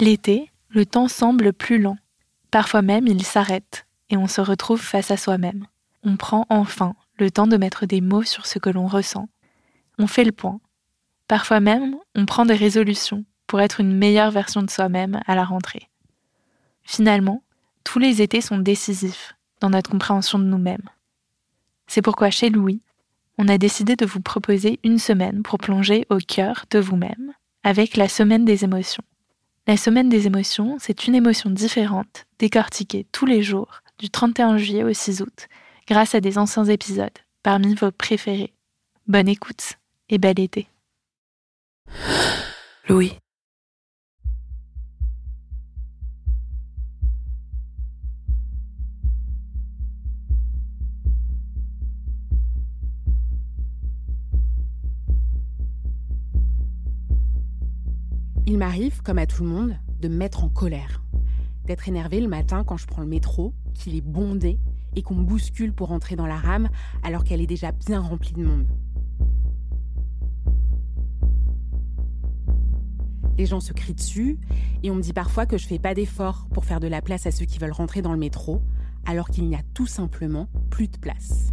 L'été, le temps semble plus lent. Parfois même, il s'arrête et on se retrouve face à soi-même. On prend enfin le temps de mettre des mots sur ce que l'on ressent. On fait le point. Parfois même, on prend des résolutions pour être une meilleure version de soi-même à la rentrée. Finalement, tous les étés sont décisifs dans notre compréhension de nous-mêmes. C'est pourquoi chez Louis, on a décidé de vous proposer une semaine pour plonger au cœur de vous-même avec la semaine des émotions. La semaine des émotions, c'est une émotion différente, décortiquée tous les jours, du 31 juillet au 6 août, grâce à des anciens épisodes, parmi vos préférés. Bonne écoute et bel été. Louis. Il m'arrive, comme à tout le monde, de me mettre en colère. D'être énervé le matin quand je prends le métro, qu'il est bondé et qu'on me bouscule pour entrer dans la rame alors qu'elle est déjà bien remplie de monde. Les gens se crient dessus et on me dit parfois que je fais pas d'efforts pour faire de la place à ceux qui veulent rentrer dans le métro alors qu'il n'y a tout simplement plus de place.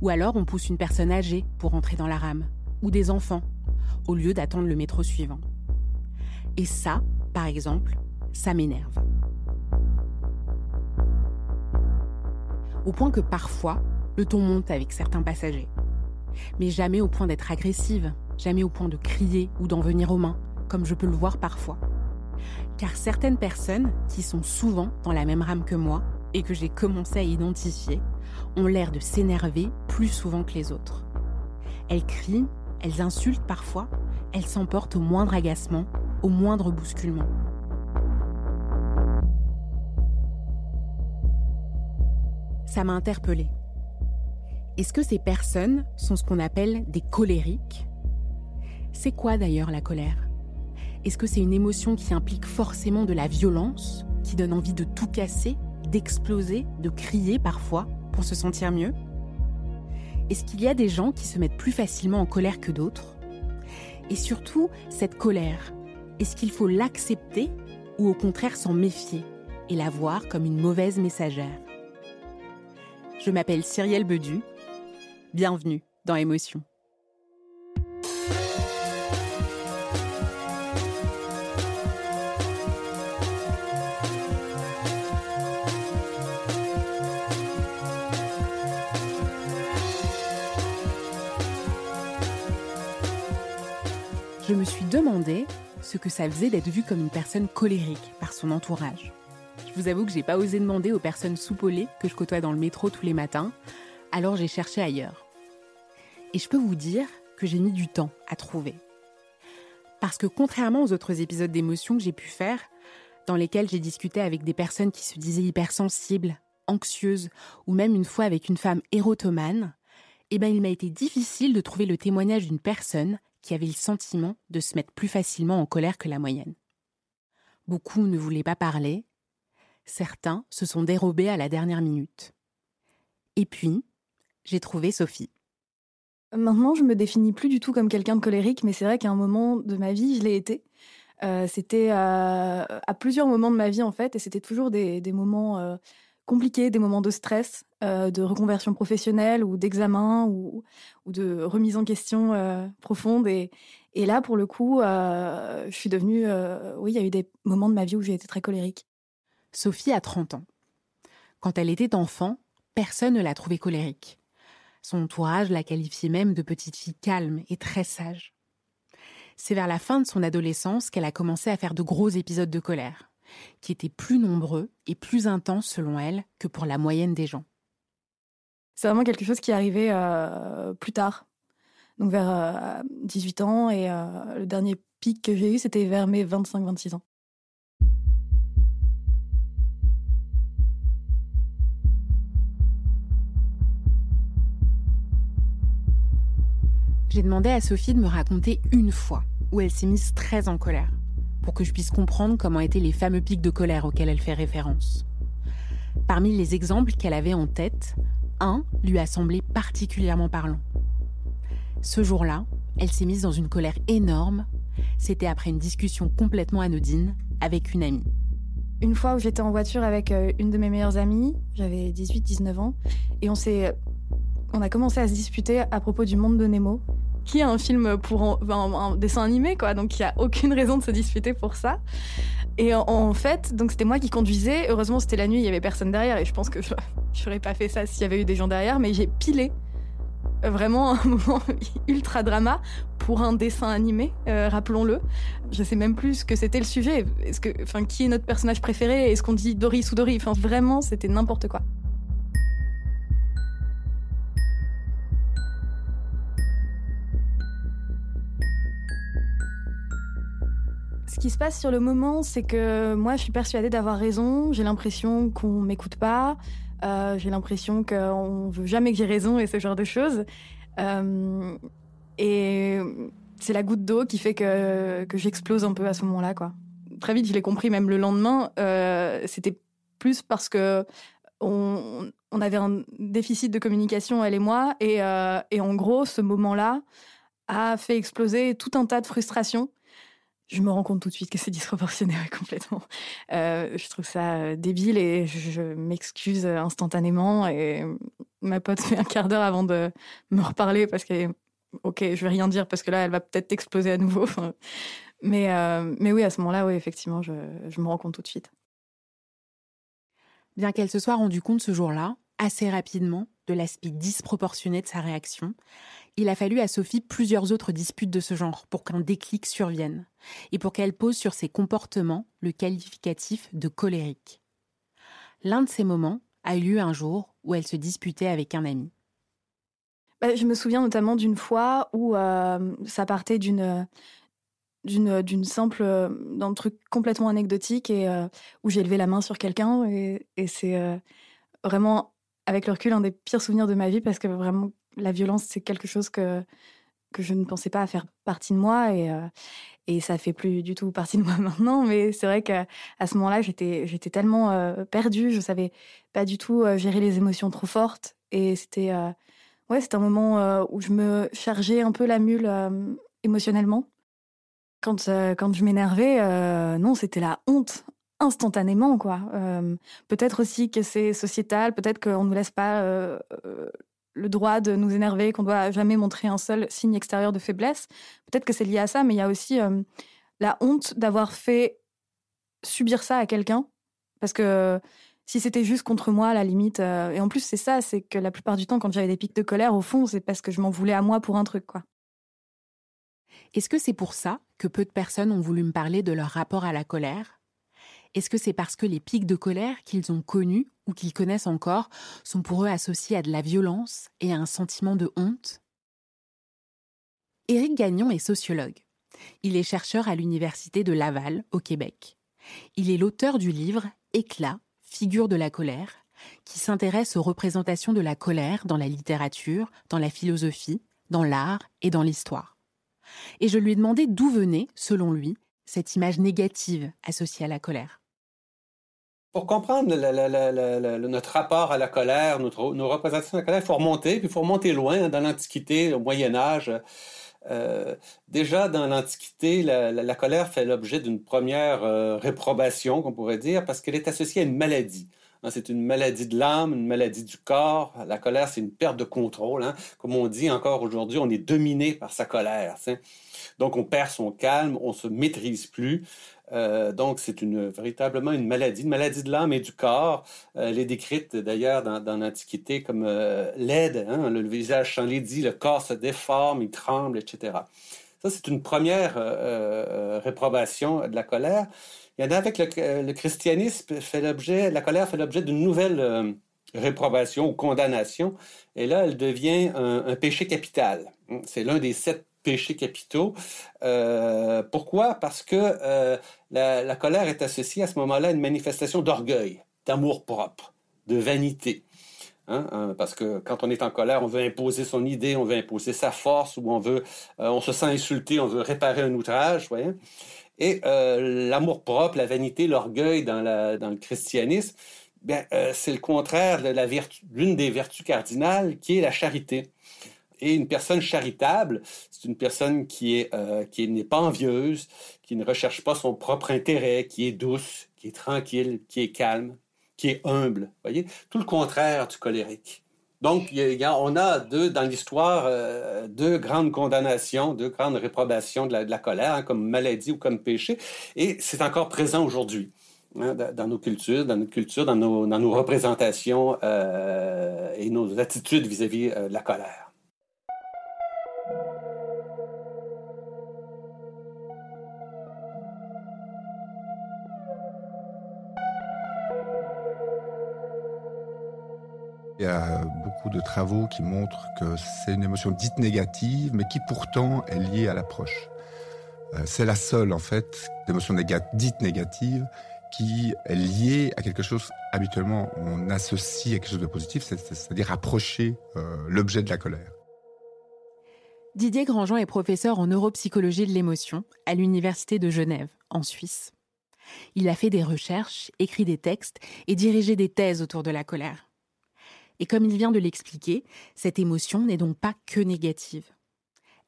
Ou alors on pousse une personne âgée pour entrer dans la rame ou des enfants, au lieu d'attendre le métro suivant. Et ça, par exemple, ça m'énerve. Au point que parfois, le ton monte avec certains passagers. Mais jamais au point d'être agressive, jamais au point de crier ou d'en venir aux mains, comme je peux le voir parfois. Car certaines personnes, qui sont souvent dans la même rame que moi, et que j'ai commencé à identifier, ont l'air de s'énerver plus souvent que les autres. Elles crient, elles insultent parfois, elles s'emportent au moindre agacement, au moindre bousculement. Ça m'a interpellée. Est-ce que ces personnes sont ce qu'on appelle des colériques? C'est quoi d'ailleurs la colère? Est-ce que c'est une émotion qui implique forcément de la violence, qui donne envie de tout casser, d'exploser, de crier parfois pour se sentir mieux? Est-ce qu'il y a des gens qui se mettent plus facilement en colère que d'autres? Et surtout, cette colère, est-ce qu'il faut l'accepter ou au contraire s'en méfier et la voir comme une mauvaise messagère? Je m'appelle Cyrielle Bedu. Bienvenue dans Émotion. Je me suis demandé ce que ça faisait d'être vue comme une personne colérique par son entourage. Je vous avoue que j'ai pas osé demander aux personnes soupolées que je côtoie dans le métro tous les matins, alors j'ai cherché ailleurs. Et je peux vous dire que j'ai mis du temps à trouver. Parce que contrairement aux autres épisodes d'émotion que j'ai pu faire, dans lesquels j'ai discuté avec des personnes qui se disaient hypersensibles, anxieuses, ou même une fois avec une femme érotomane, eh ben il m'a été difficile de trouver le témoignage d'une personne qui avaient le sentiment de se mettre plus facilement en colère que la moyenne. Beaucoup ne voulaient pas parler, certains se sont dérobés à la dernière minute. Et puis, j'ai trouvé Sophie. Maintenant, je me définis plus du tout comme quelqu'un de colérique, mais c'est vrai qu'à un moment de ma vie, je l'ai été. Euh, c'était à plusieurs moments de ma vie en fait, et c'était toujours des, moments euh, compliqués, des moments de stress, euh, de reconversion professionnelle ou d'examen ou, de remise en question euh, profonde. Et, là, pour le coup, euh, je suis devenue. oui, il y a eu des moments de ma vie où j'ai été très colérique. Sophie a 30 ans. Quand elle était enfant, personne ne l'a trouvée colérique. Son entourage la qualifiait même de petite fille calme et très sage. C'est vers la fin de son adolescence qu'elle a commencé à faire de gros épisodes de colère qui étaient plus nombreux et plus intenses selon elle que pour la moyenne des gens. C'est vraiment quelque chose qui est arrivé euh, plus tard, donc vers 18 euh, ans, et euh, le dernier pic que j'ai eu, c'était vers mes 25-26 ans. J'ai demandé à Sophie de me raconter une fois où elle s'est mise très en colère pour que je puisse comprendre comment étaient les fameux pics de colère auxquels elle fait référence. Parmi les exemples qu'elle avait en tête, un lui a semblé particulièrement parlant. Ce jour-là, elle s'est mise dans une colère énorme. C'était après une discussion complètement anodine avec une amie. Une fois où j'étais en voiture avec euh, une de mes meilleures amies, j'avais 18-19 ans, et on s'est, on a commencé à se disputer à propos du monde de Nemo, qui est un film pour un, dessin animé, quoi. Donc il n'y a aucune raison de se disputer pour ça. Et en, fait, donc c'était moi qui conduisais. Heureusement, c'était la nuit, il y avait personne derrière, et je pense que je n'aurais pas fait ça s'il y avait eu des gens derrière. Mais j'ai pilé vraiment un moment ultra drama pour un dessin animé, euh, rappelons-le. Je sais même plus ce que c'était le sujet. Est-ce que, enfin, qui est notre personnage préféré? Est-ce qu'on dit Doris ou Dory? Enfin, vraiment, c'était n'importe quoi. Ce qui se passe sur le moment, c'est que moi, je suis persuadée d'avoir raison. J'ai l'impression qu'on m'écoute pas. Euh, j'ai l'impression qu'on veut jamais que j'ai raison et ce genre de choses. Euh, et c'est la goutte d'eau qui fait que, que j'explose un peu à ce moment-là, quoi. Très vite, je l'ai compris, même le lendemain, euh, c'était plus parce que on, on, avait un déficit de communication, elle et moi, et, et en gros, ce moment-là a fait exploser tout un tas de frustrations je me rends compte tout de suite que c'est disproportionné complètement. Euh, je trouve ça euh, débile et je, m'excuse instantanément. Et ma pote fait un quart d'heure avant de me reparler parce que, ok, je vais rien dire parce que là, elle va peut-être exploser à nouveau. mais, euh, mais oui, à ce moment-là, oui, effectivement, je, je me rends compte tout de suite. Bien qu'elle se soit rendue compte ce jour-là, assez rapidement, de l'aspect disproportionné de sa réaction, il a fallu à Sophie plusieurs autres disputes de ce genre pour qu'un déclic survienne et pour qu'elle pose sur ses comportements le qualificatif de colérique. L'un de ces moments a eu lieu un jour où elle se disputait avec un ami. Bah, je me souviens notamment d'une fois où euh, ça partait d'une d'une d'une simple d'un truc complètement anecdotique et euh, où j'ai levé la main sur quelqu'un et, c'est euh, vraiment avec le recul un des pires souvenirs de ma vie parce que vraiment la violence, c'est quelque chose que, que je ne pensais pas faire partie de moi et, euh, et ça fait plus du tout partie de moi maintenant. Mais c'est vrai qu'à ce moment-là, j'étais, tellement euh, perdue, je savais pas du tout euh, gérer les émotions trop fortes et c'était, ouais, c'était un moment où je me chargeais un peu la mule émotionnellement. Quand, quand je m'énervais, non, c'était la honte instantanément quoi. peut-être aussi que c'est sociétal, peut-être qu'on nous laisse pas le droit de nous énerver, qu'on doit jamais montrer un seul signe extérieur de faiblesse. Peut-être que c'est lié à ça, mais il y a aussi euh, la honte d'avoir fait subir ça à quelqu'un. Parce que si c'était juste contre moi, à la limite, euh, et en plus c'est ça, c'est que la plupart du temps, quand j'avais des pics de colère, au fond, c'est parce que je m'en voulais à moi pour un truc, quoi. Est-ce que c'est pour ça que peu de personnes ont voulu me parler de leur rapport à la colère? Est-ce que c'est parce que les pics de colère qu'ils ont connus ou qu'ils connaissent encore sont pour eux associés à de la violence et à un sentiment de honte? Éric Gagnon est sociologue. Il est chercheur à l'Université de Laval, au Québec. Il est l'auteur du livre Éclat, figure de la colère, qui s'intéresse aux représentations de la colère dans la littérature, dans la philosophie, dans l'art et dans l'histoire. Et je lui ai demandé d'où venait, selon lui, cette image négative associée à la colère. Pour comprendre notre rapport à la colère, notre, nos représentations de la colère, il faut remonter, puis il faut remonter loin, hein, dans l'Antiquité, au Moyen Âge. Euh, déjà dans l'Antiquité, la, colère fait l'objet d'une première euh, réprobation, qu'on pourrait dire, parce qu'elle est associée à une maladie. Hein, c'est une maladie de l'âme, une maladie du corps. La colère, c'est une perte de contrôle. Hein. Comme on dit encore aujourd'hui, on est dominé par sa colère. Donc on perd son calme, on se maîtrise plus. Euh, donc, c'est une véritablement une maladie, une maladie de l'âme et du corps. Euh, elle est décrite d'ailleurs dans, l'Antiquité comme euh, laide, hein, le, visage s'enlaidit, le corps se déforme, il tremble, etc. Ça, c'est une première réprobation de la colère. Il y en a avec le, christianisme, la colère fait l'objet d'une nouvelle réprobation ou condamnation. Et là, elle devient un, un péché capital. C'est l'un des sept péchés capitaux. Euh, pourquoi? Parce que euh, la, colère est associée à ce moment-là à une manifestation d'orgueil, d'amour propre, de vanité. Hein, hein, parce que quand on est en colère, on veut imposer son idée, on veut imposer sa force, ou on veut, euh, on se sent insulté, on veut réparer un outrage. Et l'amour propre, la vanité, l'orgueil dans, le christianisme, ben, c'est le contraire de l'une des vertus cardinales qui est la charité. Et une personne charitable, c'est une personne qui est euh, qui n'est pas envieuse, qui ne recherche pas son propre intérêt, qui est douce, qui est tranquille, qui est calme, qui est humble. Voyez, tout le contraire du colérique. Donc, on a deux, dans l'histoire euh, deux grandes condamnations, deux grandes réprobations de la, colère, hein, comme maladie ou comme péché, et c'est encore présent aujourd'hui. Hein, dans nos cultures, dans notre culture, dans nos, dans nos représentations euh, et nos attitudes vis-à-vis de la colère. Il y a beaucoup de travaux qui montrent que c'est une émotion dite négative, mais qui pourtant est liée à l'approche. Euh, c'est la seule, en fait, d'émotion dite négative qui est liée à quelque chose habituellement on associe à quelque chose de positif, c'est-à-dire approcher euh, l'objet de la colère. Didier Grandjean est professeur en neuropsychologie de l'émotion à l'Université de Genève, en Suisse. Il a fait des recherches, écrit des textes et dirigé des thèses autour de la colère. Et comme il vient de l'expliquer, cette émotion n'est donc pas que négative.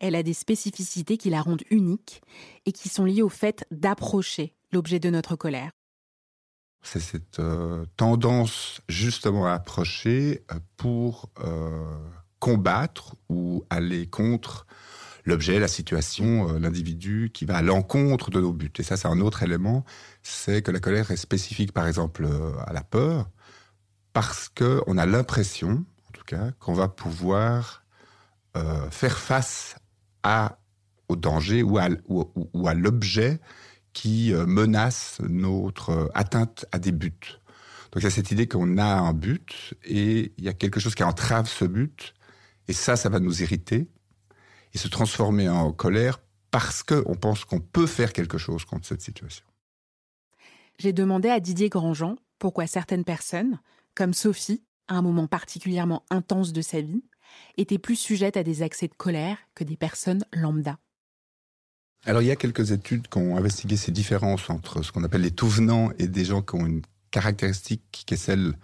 Elle a des spécificités qui la rendent unique et qui sont liées au fait d'approcher l'objet de notre colère. C'est cette euh, tendance justement à approcher euh, pour euh, combattre ou aller contre l'objet, la situation, l'individu qui va à l'encontre de nos buts. Et ça, c'est un autre élément, c'est que la colère est spécifique, par exemple, à la peur, parce qu'on a l'impression, en tout cas, qu'on va pouvoir euh, faire face au danger ou à, ou, à l'objet qui euh, menace notre euh, atteinte à des buts. Donc il y a cette idée qu'on a un but et il y a quelque chose qui entrave ce but et ça, ça va nous irriter et se transformer en colère parce qu'on pense qu'on peut faire quelque chose contre cette situation. J'ai demandé à Didier Grandjean pourquoi certaines personnes, comme Sophie, à un moment particulièrement intense de sa vie, était plus sujette à des accès de colère que des personnes lambda. Alors il y a quelques études qui ont investigué ces différences entre ce qu'on appelle les tout venants et des gens qui ont une caractéristique qui est celle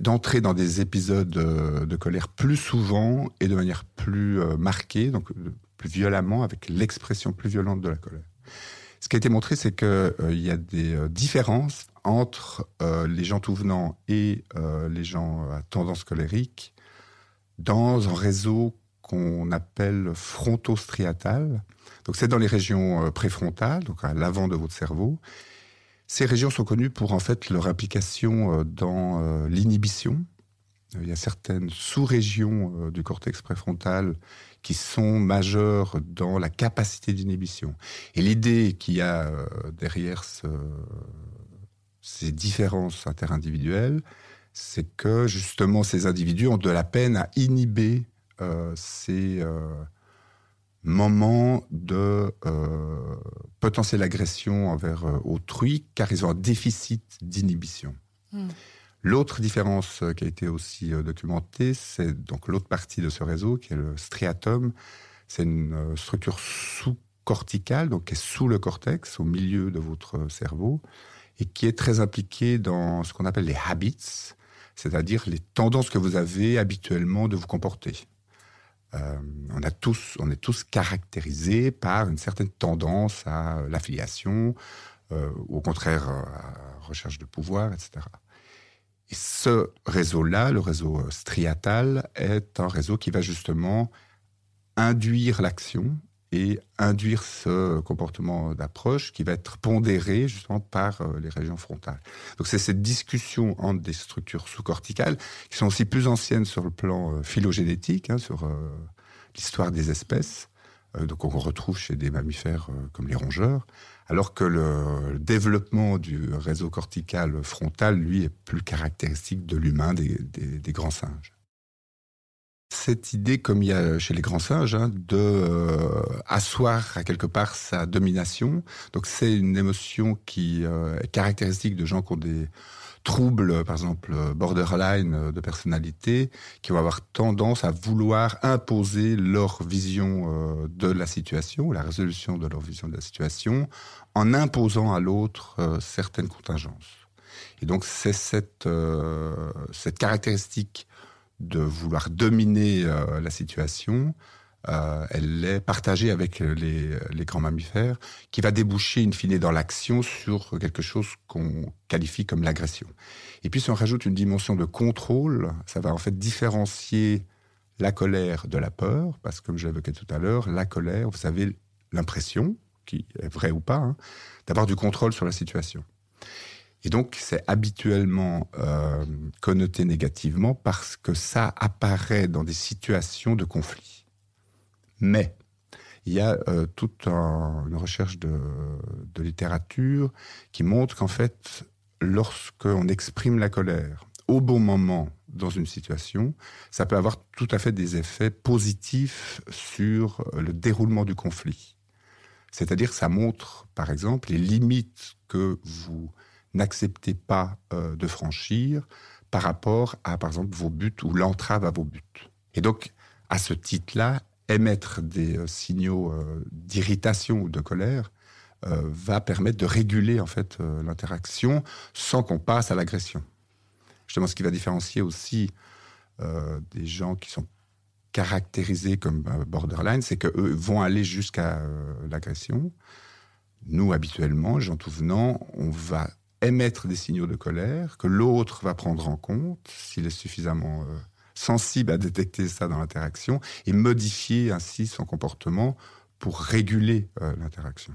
d'entrer dans des épisodes euh, de colère plus souvent et de manière plus euh, marquée, donc euh, plus violemment, avec l'expression plus violente de la colère. Ce qui a été montré, c'est qu'il y a des différences entre euh, les gens tout venants et euh, les gens à tendance colérique dans un réseau qu'on appelle frontostriatal. Donc c'est dans les régions euh, préfrontales, donc à l'avant de votre cerveau. Ces régions sont connues pour en fait leur implication dans l'inhibition. Il y a certaines sous-régions du cortex préfrontal qui sont majeures dans la capacité d'inhibition. Et l'idée qu'il y a derrière ce, ces différences interindividuelles, c'est que justement ces individus ont de la peine à inhiber euh, ces euh, moments de euh, potentielle agression envers autrui, car ils ont un déficit d'inhibition. Hmm. L'autre différence qui a été aussi documentée, c'est donc l'autre partie de ce réseau, qui est le striatum. C'est une structure sous-corticale, donc qui est sous le cortex, au milieu de votre cerveau, et qui est très impliqué dans ce qu'on appelle les habits, c'est-à-dire les tendances que vous avez habituellement de vous comporter. Euh, on, a tous, on est tous caractérisés par une certaine tendance à l'affiliation, euh, au contraire à la recherche de pouvoir, etc. Et ce réseau-là, le réseau striatal, est un réseau qui va justement induire l'action et induire ce comportement d'approche qui va être pondéré justement par euh, les régions frontales. Donc c'est cette discussion entre des structures sous-corticales qui sont aussi plus anciennes sur le plan euh, phylogénétique, hein, sur euh, l'histoire des espèces, donc on retrouve chez des mammifères comme les rongeurs, alors que le, développement du réseau cortical frontal, lui, est plus caractéristique de l'humain, des grands singes cette idée, comme il y a chez les grands singes, hein, de euh, asseoir à quelque part sa domination. Donc c'est une émotion qui euh, est caractéristique de gens qui ont des troubles, par exemple borderline de personnalité, qui vont avoir tendance à vouloir imposer leur vision euh, de la situation, la résolution de leur vision de la situation, en imposant à l'autre certaines contingences. Et donc c'est cette, cette caractéristique de vouloir dominer euh, la situation, euh, elle est partagée avec les, grands mammifères, qui va déboucher in fine dans l'action sur quelque chose qu'on qualifie comme l'agression. Et puis si on rajoute une dimension de contrôle, ça va en fait différencier la colère de la peur, parce que comme je l'évoquais tout à l'heure, la colère, vous savez, l'impression, qui est vraie ou pas, hein, d'avoir du contrôle sur la situation. Et donc, c'est habituellement euh, connoté négativement parce que ça apparaît dans des situations de conflit. Mais il y a euh, toute une recherche de, littérature qui montre qu'en fait, lorsqu'on exprime la colère au bon moment dans une situation, ça peut avoir tout à fait des effets positifs sur le déroulement du conflit. C'est-à-dire, ça montre, par exemple, les limites que vous n'acceptez pas euh, de franchir par rapport à, par exemple, vos buts ou l'entrave à vos buts. Et donc, à ce titre-là, émettre des euh, signaux euh, d'irritation ou de colère va permettre de réguler en fait l'interaction sans qu'on passe à l'agression. Justement, ce qui va différencier aussi des gens qui sont caractérisés comme borderline, c'est qu'eux vont aller jusqu'à l'agression. Nous, habituellement, gens tout venant, on va émettre des signaux de colère que l'autre va prendre en compte s'il est suffisamment euh, sensible à détecter ça dans l'interaction et modifier ainsi son comportement pour réguler euh, l'interaction.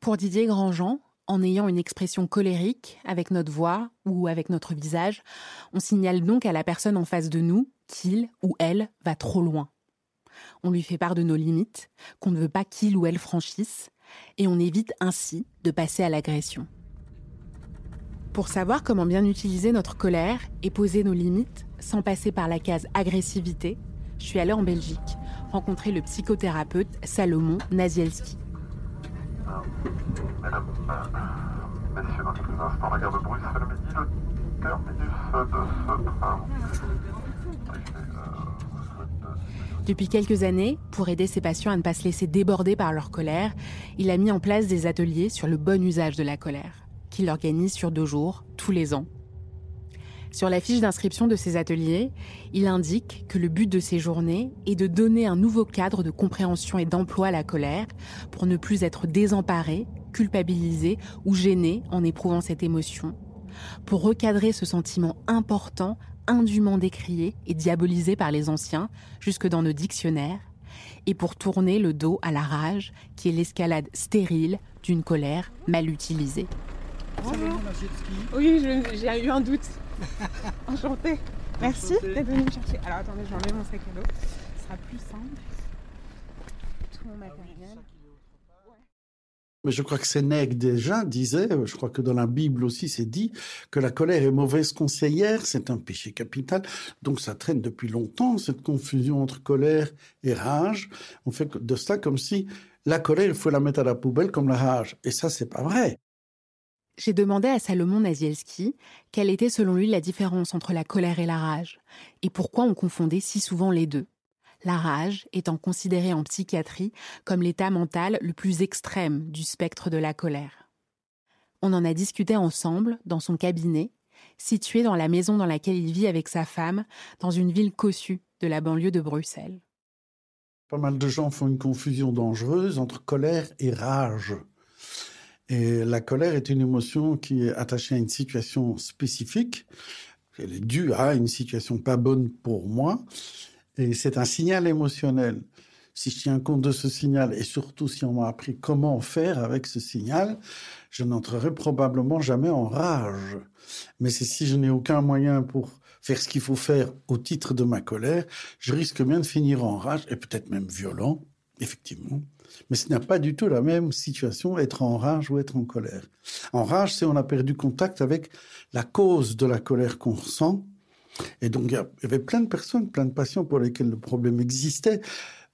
Pour Didier Grandjean, en ayant une expression colérique avec notre voix ou avec notre visage, on signale donc à la personne en face de nous qu'il ou elle va trop loin. On lui fait part de nos limites, qu'on ne veut pas qu'il ou elle franchisse, et on évite ainsi de passer à l'agression. Pour savoir comment bien utiliser notre colère et poser nos limites sans passer par la case agressivité, je suis allée en Belgique rencontrer le psychothérapeute Salomon Nazielski. Depuis quelques années, pour aider ses patients à ne pas se laisser déborder par leur colère, il a mis en place des ateliers sur le bon usage de la colère, qu'il organise sur deux jours, tous les ans. Sur la fiche d'inscription de ces ateliers, il indique que le but de ces journées est de donner un nouveau cadre de compréhension et d'emploi à la colère pour ne plus être désemparé, culpabilisé ou gêné en éprouvant cette émotion, pour recadrer ce sentiment important indûment décrié et diabolisé par les anciens, jusque dans nos dictionnaires, et pour tourner le dos à la rage, qui est l'escalade stérile d'une colère mal utilisée. Oui, j'ai eu un doute. Enchantée. Merci d'être venu me chercher. Alors attendez, je vais enlever mon sac à dos. Ce sera plus simple. Tout mon matériel. Mais je crois que Sénèque déjà disait, je crois que dans la Bible aussi c'est dit, que la colère est mauvaise conseillère, c'est un péché capital. Donc ça traîne depuis longtemps, cette confusion entre colère et rage. On fait de ça comme si la colère, il faut la mettre à la poubelle comme la rage. Et ça, c'est pas vrai. J'ai demandé à Salomon Nazielski quelle était selon lui la différence entre la colère et la rage, et pourquoi on confondait si souvent les deux? La rage étant considérée en psychiatrie comme l'état mental le plus extrême du spectre de la colère. On en a discuté ensemble dans son cabinet, situé dans la maison dans laquelle il vit avec sa femme, dans une ville cossue de la banlieue de Bruxelles. Pas mal de gens font une confusion dangereuse entre colère et rage. Et la colère est une émotion qui est attachée à une situation spécifique. Elle est due à une situation pas bonne pour moi. Et c'est un signal émotionnel. Si je tiens compte de ce signal et surtout si on m'a appris comment faire avec ce signal, je n'entrerai probablement jamais en rage. Mais si je n'ai aucun moyen pour faire ce qu'il faut faire au titre de ma colère, je risque bien de finir en rage et peut-être même violent, effectivement. Mais ce n'est pas du tout la même situation, être en rage ou être en colère. En rage, c'est on a perdu contact avec la cause de la colère qu'on ressent et donc, il y avait plein de personnes, plein de patients pour lesquels le problème existait.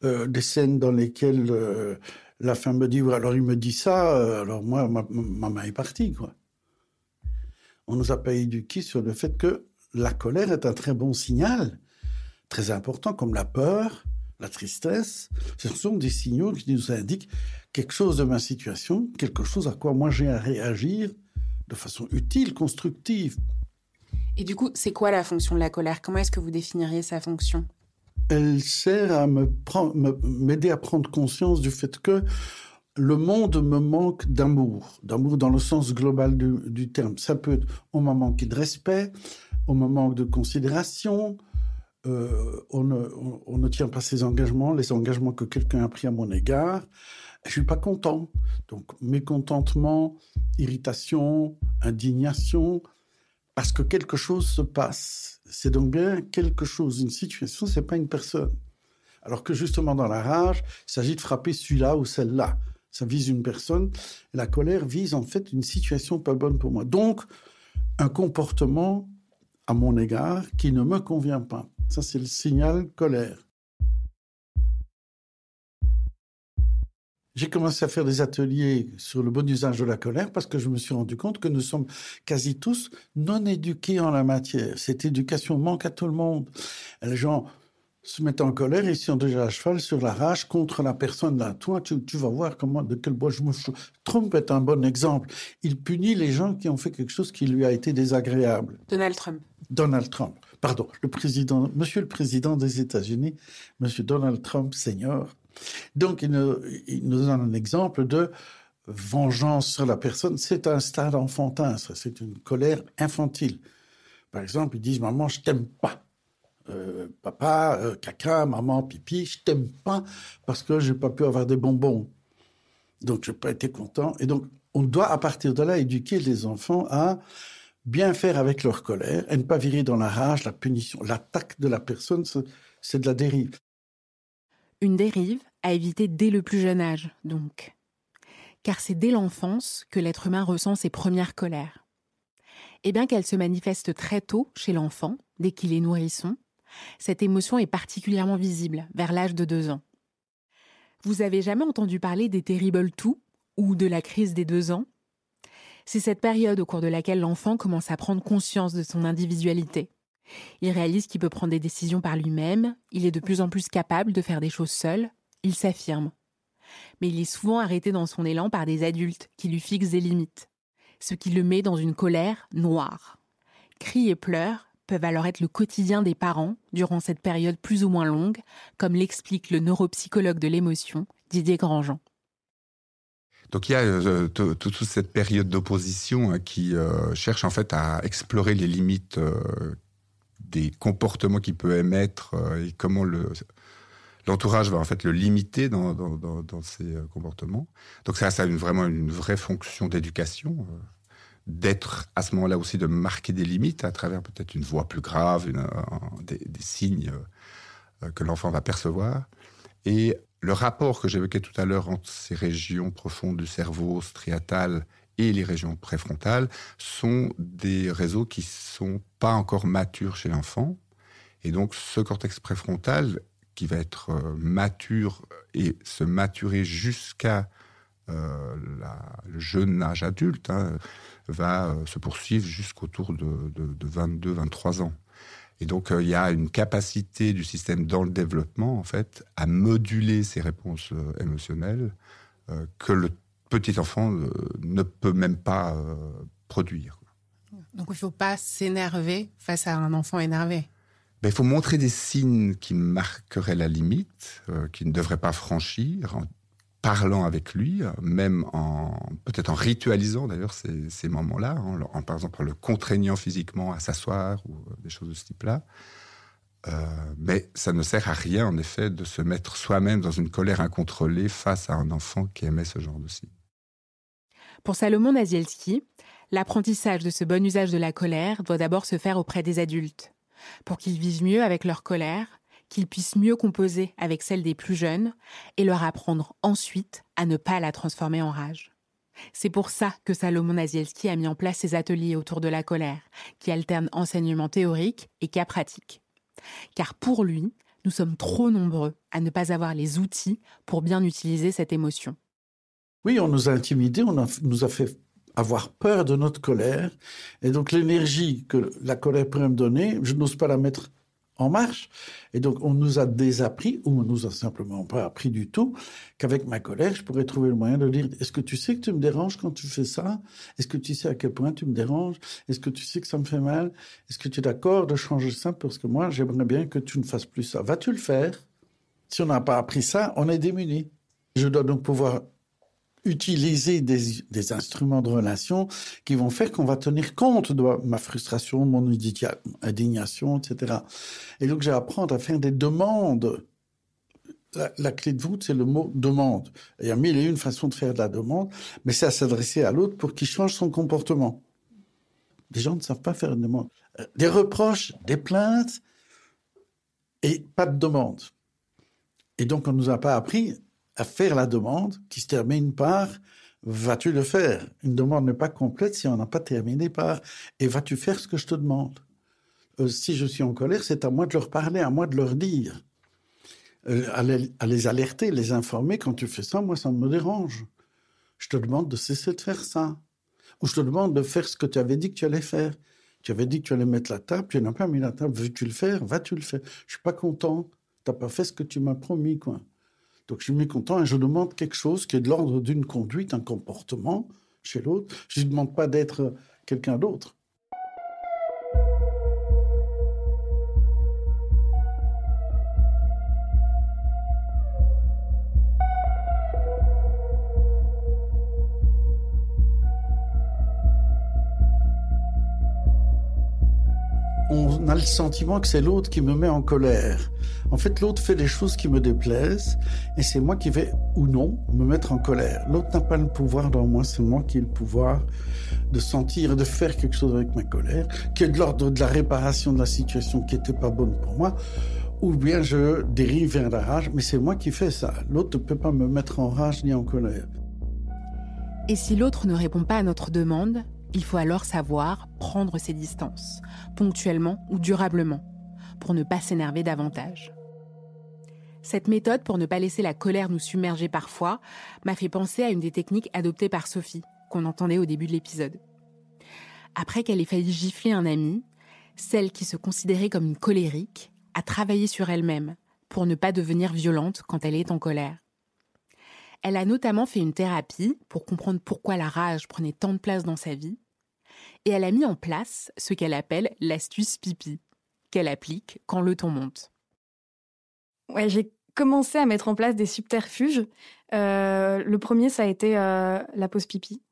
Euh, des scènes dans lesquelles euh, la femme me dit, alors il me dit ça, euh, alors moi, ma, main est partie, quoi. On nous a pas éduqués sur le fait que la colère est un très bon signal, très important, comme la peur, la tristesse. Ce sont des signaux qui nous indiquent quelque chose de ma situation, quelque chose à quoi moi j'ai à réagir de façon utile, constructive. Et du coup, c'est quoi la fonction de la colère? Comment est-ce que vous définiriez sa fonction? Elle sert à m'aider à prendre conscience du fait que le monde me manque d'amour, d'amour dans le sens global du, terme. Ça peut être on m'a manqué de respect, on me manque de considération, euh, on, ne, on, ne, tient pas ses engagements, les engagements que quelqu'un a pris à mon égard. Je suis pas content. Donc mécontentement, irritation, indignation, parce que quelque chose se passe. C'est donc bien quelque chose, une situation, c'est pas une personne. Alors que justement dans la rage, il s'agit de frapper celui-là ou celle-là. Ça vise une personne. la colère vise en fait une situation pas bonne pour moi. Donc un comportement à mon égard qui ne me convient pas. Ça c'est le signal colère. J'ai commencé à faire des ateliers sur le bon usage de la colère parce que je me suis rendu compte que nous sommes quasi tous non éduqués en la matière. Cette éducation manque à tout le monde. Les gens se mettent en colère et sont déjà à cheval sur la rage contre la personne là. Toi, tu, vas voir comment, de quel bois je me Trump est un bon exemple. Il punit les gens qui ont fait quelque chose qui lui a été désagréable. Donald Trump. Donald Trump. Pardon, le président, monsieur le président des États-Unis, monsieur Donald Trump, senior, donc, il nous, donne un exemple de vengeance sur la personne. C'est un stade enfantin, c'est une colère infantile. Par exemple, ils disent Maman, je t'aime pas. Euh, papa, euh, caca, maman, pipi, je t'aime pas parce que j'ai pas pu avoir des bonbons. Donc, je n'ai pas été content. Et donc, on doit, à partir de là, éduquer les enfants à bien faire avec leur colère et ne pas virer dans la rage, la punition. L'attaque de la personne, c'est de la dérive. Une dérive à éviter dès le plus jeune âge, donc. Car c'est dès l'enfance que l'être humain ressent ses premières colères. Et bien qu'elle se manifeste très tôt chez l'enfant, dès qu'il est nourrisson, cette émotion est particulièrement visible vers l'âge de deux ans. Vous avez jamais entendu parler des terrible two ou de la crise des deux ans? C'est cette période au cours de laquelle l'enfant commence à prendre conscience de son individualité, il réalise qu'il peut prendre des décisions par lui-même, il est de plus en plus capable de faire des choses seul, il s'affirme. Mais il est souvent arrêté dans son élan par des adultes qui lui fixent des limites, ce qui le met dans une colère noire. Cris et pleurs peuvent alors être le quotidien des parents durant cette période plus ou moins longue, comme l'explique le neuropsychologue de l'émotion, Didier Grandjean. Donc il y a euh, toute cette période d'opposition hein, qui euh, cherche en fait à explorer les limites euh, des comportements qu'il peut émettre euh, et comment le l'entourage va en fait le limiter dans, dans, dans, euh, comportements. Donc ça, ça a une, vraiment une vraie fonction d'éducation, euh, d'être à ce moment-là aussi de marquer des limites à travers peut-être une voix plus grave, des, signes que l'enfant va percevoir. Et le rapport que j'évoquais tout à l'heure entre ces régions profondes du cerveau, striatales et les régions préfrontales sont des réseaux qui sont pas encore matures chez l'enfant. Et donc, ce cortex préfrontal, qui va être euh, mature et se maturer jusqu'à euh, le jeune âge adulte, hein, va euh, se poursuivre jusqu'autour de, de, 22-23 ans. Et donc, il y a une capacité du système dans le développement, en fait, à moduler ces réponses émotionnelles que le petit enfant euh, ne peut même pas euh, produire. Donc il ne faut pas s'énerver face à un enfant énervé. Ben, il faut montrer des signes qui marqueraient la limite, euh, qui ne devrait pas franchir, en parlant avec lui, même en peut-être en ritualisant d'ailleurs ces, moments-là, en, par exemple en le contraignant physiquement à s'asseoir ou des choses de ce type-là. mais ça ne sert à rien, en effet, de se mettre soi-même dans une colère incontrôlée face à un enfant qui aimait ce genre de signes. Pour Salomon Nazielski, l'apprentissage de ce bon usage de la colère doit d'abord se faire auprès des adultes, pour qu'ils vivent mieux avec leur colère, qu'ils puissent mieux composer avec celle des plus jeunes, et leur apprendre ensuite à ne pas la transformer en rage. C'est pour ça que Salomon Nazielski a mis en place ses ateliers autour de la colère, qui alternent enseignement théorique et cas pratique. Car pour lui, nous sommes trop nombreux à ne pas avoir les outils pour bien utiliser cette émotion. Oui, on nous a intimidés, on nous a fait avoir peur de notre colère. Et donc l'énergie que la colère pourrait me donner, je n'ose pas la mettre en marche. Et donc, on nous a désappris, ou on nous a simplement pas appris du tout, qu'avec ma colère, je pourrais trouver le moyen de dire Est-ce que tu sais que tu me déranges quand tu fais ça? Est-ce que tu sais à quel point tu me déranges? Est-ce que tu sais que ça me fait mal? Est-ce que tu es d'accord de changer ça? Parce que moi, j'aimerais bien que tu ne fasses plus ça. Vas-tu le faire? Si on n'a pas appris ça, on est démuni. Je dois donc pouvoir utiliser des, instruments de relation qui vont faire qu'on va tenir compte de ma frustration, mon indignation, etc. Et donc, j'ai apprendre à faire des demandes. La, clé de voûte, c'est le mot demande. Il y a mille et une façons de faire de la demande, mais c'est à s'adresser à l'autre pour qu'il change son comportement. Les gens ne savent pas faire une demande. Euh, des reproches, des plaintes, et pas de demande. Et donc, on ne nous a pas appris à faire la demande qui se termine par vas-tu le faire? Une demande n'est pas complète si on n'a pas terminé par et vas-tu faire ce que je te demande? Euh, Si je suis en colère, c'est à moi de leur parler, à moi de leur dire, euh, à, les, alerter, les informer. Quand tu fais ça, moi, ça me dérange. Je te demande de cesser de faire ça. Ou je te demande de faire ce que tu avais dit que tu allais faire. Tu avais dit que tu allais mettre la table, tu n'as pas mis la table. Veux-tu le faire? Vas-tu le faire? Je suis pas content. Tu n'as pas fait ce que tu m'as promis, quoi. Donc je suis mécontent et je demande quelque chose qui est de l'ordre d'une conduite, un comportement chez l'autre. Je ne demande pas d'être quelqu'un d'autre. Le sentiment que c'est l'autre qui me met en colère. En fait, l'autre fait des choses qui me déplaisent et c'est moi qui vais ou non me mettre en colère. L'autre n'a pas le pouvoir dans moi, c'est moi qui ai le pouvoir de sentir et de faire quelque chose avec ma colère, qui est de l'ordre de la réparation de la situation qui n'était pas bonne pour moi, ou bien je dérive vers la rage, mais c'est moi qui fais ça. L'autre ne peut pas me mettre en rage ni en colère. Et si l'autre ne répond pas à notre demande, il faut alors savoir prendre ses distances, ponctuellement ou durablement, pour ne pas s'énerver davantage. Cette méthode, pour ne pas laisser la colère nous submerger parfois, m'a fait penser à une des techniques adoptées par Sophie, qu'on entendait au début de l'épisode. Après qu'elle ait failli gifler un ami, celle qui se considérait comme une colérique a travaillé sur elle-même pour ne pas devenir violente quand elle est en colère. Elle a notamment fait une thérapie pour comprendre pourquoi la rage prenait tant de place dans sa vie et elle a mis en place ce qu'elle appelle l'astuce pipi, qu'elle applique quand le ton monte. Ouais, j'ai commencé à mettre en place des subterfuges. Euh, le premier, ça a été euh, la pause pipi.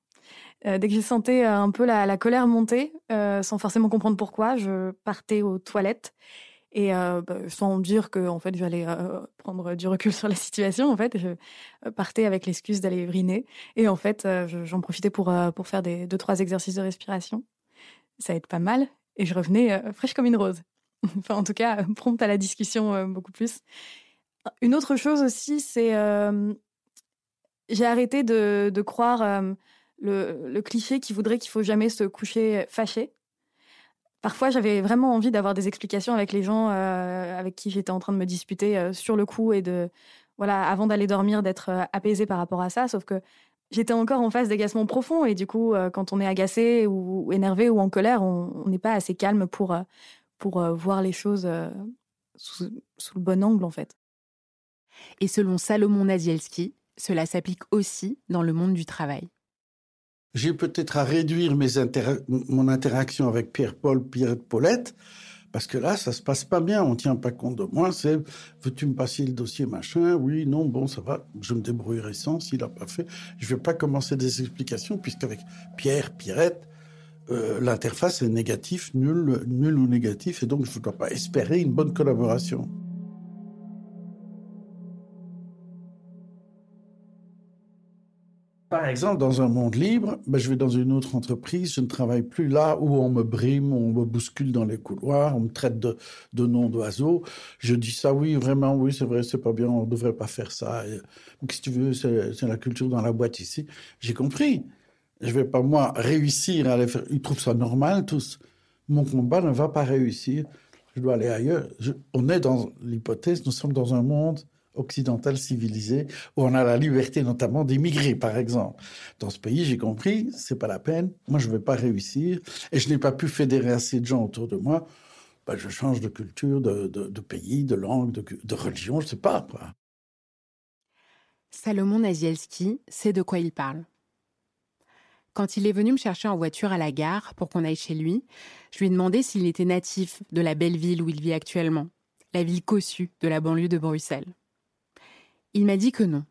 Euh, dès que j'ai senti un peu la, colère monter, sans forcément comprendre pourquoi, je partais aux toilettes et bah, sans dire que en fait j'allais prendre du recul sur la situation en fait je partais avec l'excuse d'aller vriner et en fait j'en profitais pour pour faire des deux trois exercices de respiration. Ça aide pas mal. Et je revenais fraîche comme une rose. Enfin en tout cas prompte à la discussion beaucoup plus. Une autre chose aussi c'est j'ai arrêté de, de croire le, le, cliché qui voudrait qu'il faut jamais se coucher fâché Parfois, j'avais vraiment envie d'avoir des explications avec les gens euh, avec qui j'étais en train de me disputer euh, sur le coup et de, voilà, avant d'aller dormir, d'être euh, apaisé par rapport à ça. Sauf que j'étais encore en phase d'agacement profond et du coup, quand on est agacé ou énervé ou en colère, on n'est pas assez calme pour, pour voir les choses sous, sous, le bon angle, en fait. Et selon Salomon Nazielski, cela s'applique aussi dans le monde du travail. J'ai peut-être à réduire mon interaction avec Pierre-Paul, Pierre-Paulette, parce que là, ça se passe pas bien, on tient pas compte de moi. C'est, veux-tu me passer le dossier, machin? Oui, non, bon, ça va, je me débrouillerai sans s'il a pas fait. Je vais pas commencer des explications, puisqu'avec Pierre, Pierrette, euh, l'interface est négatif, nul, nul ou négatif, et donc je ne dois pas espérer une bonne collaboration. Par exemple, dans un monde libre, ben, je vais dans une autre entreprise, je ne travaille plus là où on me brime, on me bouscule dans les couloirs, on me traite de, de nom d'oiseau. Je dis ça, oui, vraiment, oui, c'est vrai, c'est pas bien, on ne devrait pas faire ça. Qu'est-ce que tu veux, c'est la culture dans la boîte ici. J'ai compris. Je vais pas, moi, réussir à les faire. Ils trouvent ça normal, tous. Mon combat ne va pas réussir. Je dois aller ailleurs. on est dans l'hypothèse, nous sommes dans un monde occidentale civilisée où on a la liberté notamment d'émigrer, par exemple. Dans ce pays, j'ai compris, c'est pas la peine. Moi, je vais pas réussir et je n'ai pas pu fédérer assez de gens autour de moi. ben, je change de culture, de, pays, de langue, de, religion, je sais pas. Quoi. Salomon Nazielski sait de quoi il parle. Quand il est venu me chercher en voiture à la gare pour qu'on aille chez lui, je lui ai demandé s'il était natif de la belle ville où il vit actuellement, la ville cossue de la banlieue de Bruxelles. Il m'a dit que non.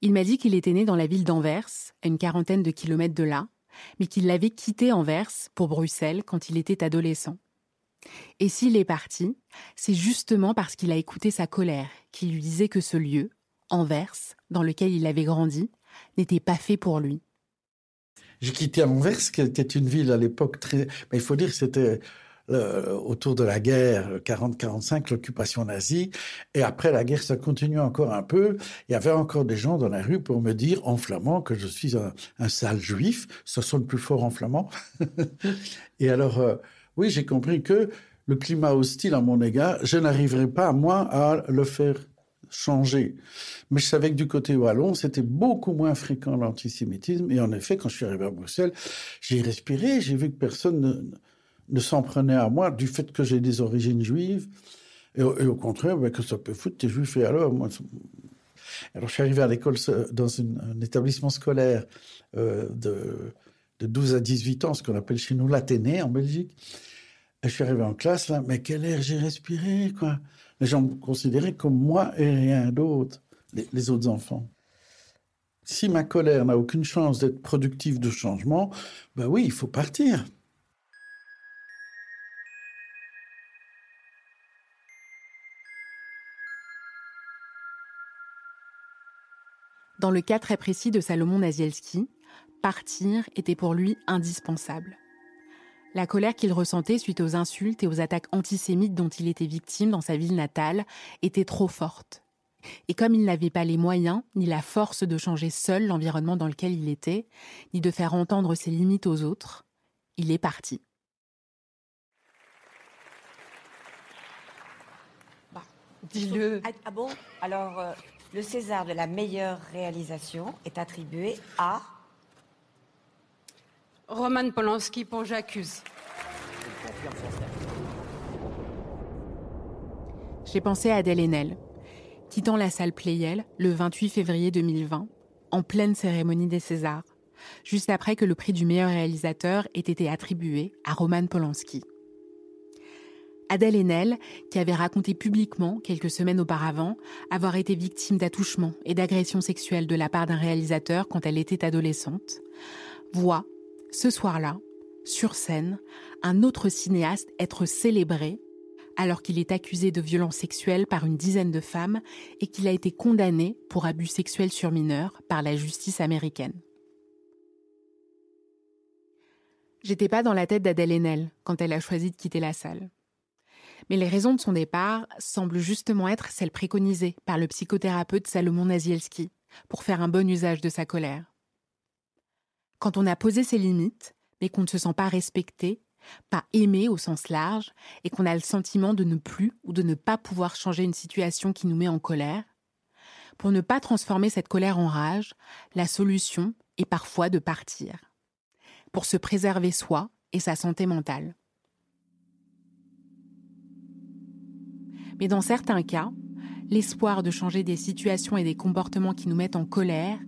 Il m'a dit qu'il était né dans la ville d'Anvers, à une quarantaine de kilomètres de là, mais qu'il l'avait quitté Anvers pour Bruxelles quand il était adolescent. Et s'il est parti, c'est justement parce qu'il a écouté sa colère qui lui disait que ce lieu, Anvers, dans lequel il avait grandi, n'était pas fait pour lui. J'ai quitté Anvers, qui était une ville à l'époque très... Mais il faut dire que c'était euh, autour de la guerre 40-45, l'occupation nazie. Et après la guerre, ça continue encore un peu. Il y avait encore des gens dans la rue pour me dire en flamand que je suis un, sale juif. Ça sonne plus fort en flamand. et alors, euh, oui, j'ai compris que le climat hostile à mon égard, je n'arriverai pas, moi, à le faire changer. Mais je savais que du côté wallon, c'était beaucoup moins fréquent l'antisémitisme. Et en effet, quand je suis arrivé à Bruxelles, j'ai respiré, j'ai vu que personne ne, ne s'en prenait à moi du fait que j'ai des origines juives. Et, au contraire, ben, que ça peut foutre, t'es juif et alors moi, Alors je suis arrivé à l'école dans un établissement scolaire euh, de, de 12 à 18 ans, ce qu'on appelle chez nous l'Athénée en Belgique. Et je suis arrivé en classe, là, mais quel air j'ai respiré, quoi. Les gens me considéraient comme moi et rien d'autre, les, autres enfants. Si ma colère n'a aucune chance d'être productive de changement, ben oui, il faut partir. Dans le cas très précis de Salomon Nazielski, partir était pour lui indispensable. La colère qu'il ressentait suite aux insultes et aux attaques antisémites dont il était victime dans sa ville natale était trop forte. Et comme il n'avait pas les moyens ni la force de changer seul l'environnement dans lequel il était, ni de faire entendre ses limites aux autres, il est parti. Bah, dis-le. Ah, ah, bon? Alors, euh, le César de la meilleure réalisation est attribué à Roman Polanski pour J'accuse. J'ai pensé à Adèle Haenel, quittant la salle Playel le 28 février 2020, en pleine cérémonie des Césars, juste après que le prix du meilleur réalisateur ait été attribué à Roman Polanski. Adèle Haenel, qui avait raconté publiquement, quelques semaines auparavant, avoir été victime d'attouchements et d'agressions sexuelles de la part d'un réalisateur quand elle était adolescente, voit ce soir-là, sur scène, un autre cinéaste être célébré alors qu'il est accusé de violences sexuelles par une dizaine de femmes et qu'il a été condamné pour abus sexuels sur mineurs par la justice américaine. J'étais pas dans la tête d'Adèle Haenel quand elle a choisi de quitter la salle. Mais les raisons de son départ semblent justement être celles préconisées par le psychothérapeute Salomon Nazielski pour faire un bon usage de sa colère. Quand on a posé ses limites, mais qu'on ne se sent pas respecté, pas aimé au sens large, et qu'on a le sentiment de ne plus ou de ne pas pouvoir changer une situation qui nous met en colère, pour ne pas transformer cette colère en rage, la solution est parfois de partir, pour se préserver soi et sa santé mentale. Mais dans certains cas, l'espoir de changer des situations et des comportements qui nous mettent en colère